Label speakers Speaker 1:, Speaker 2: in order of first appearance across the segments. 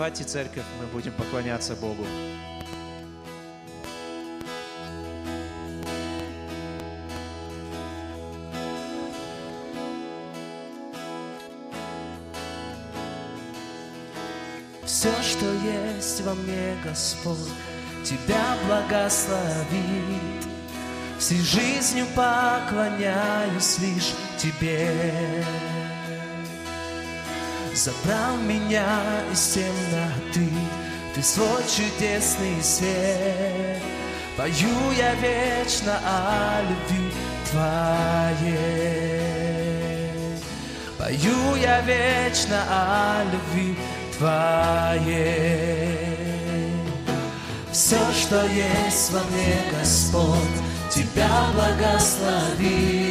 Speaker 1: Давайте, церковь, мы будем поклоняться Богу.
Speaker 2: Все, что есть во мне, Господь, Тебя благословит. Всей жизнью поклоняюсь лишь Тебе. Забрал меня из темноты, Ты свой чудесный свет. Пою я вечно о любви Твоей. Пою я вечно о любви Твоей. Все, что есть во мне, Господь, Тебя благослови.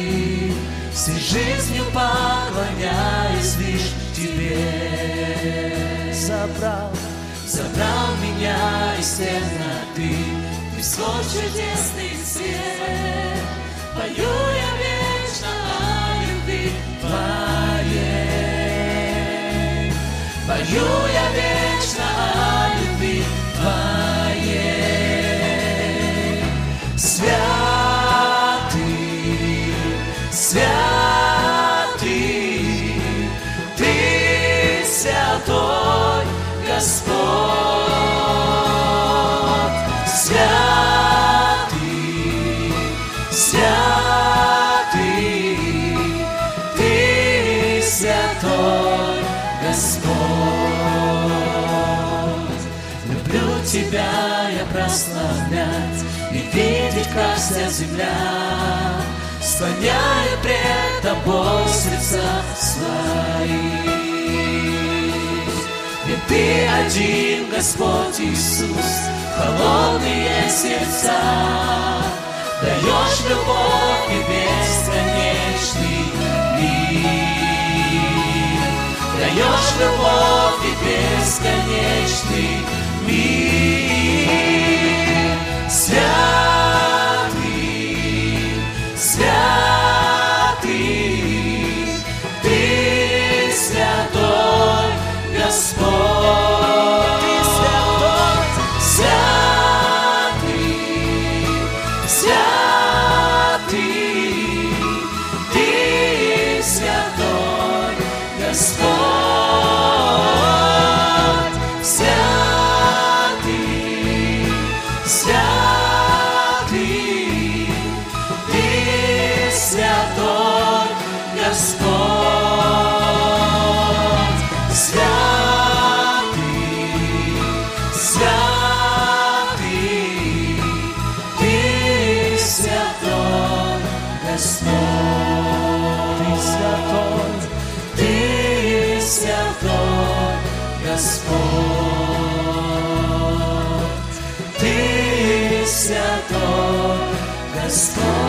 Speaker 2: Всей жизнью поклоняюсь лишь Тебе. Забрал, забрал меня из темноты, Ты свой чудесный свет. Пою я вечно о любви Твоей. Пою я вечно о любви Твоей. Святый, святый, Тебя я прославлять И видеть, как вся земля Склоняю пред Тобой сердца свои. Ведь Ты один, Господь Иисус, Холодные сердца Даешь любовь и бесконечный мир Даешь любовь и бесконечный мир.
Speaker 1: just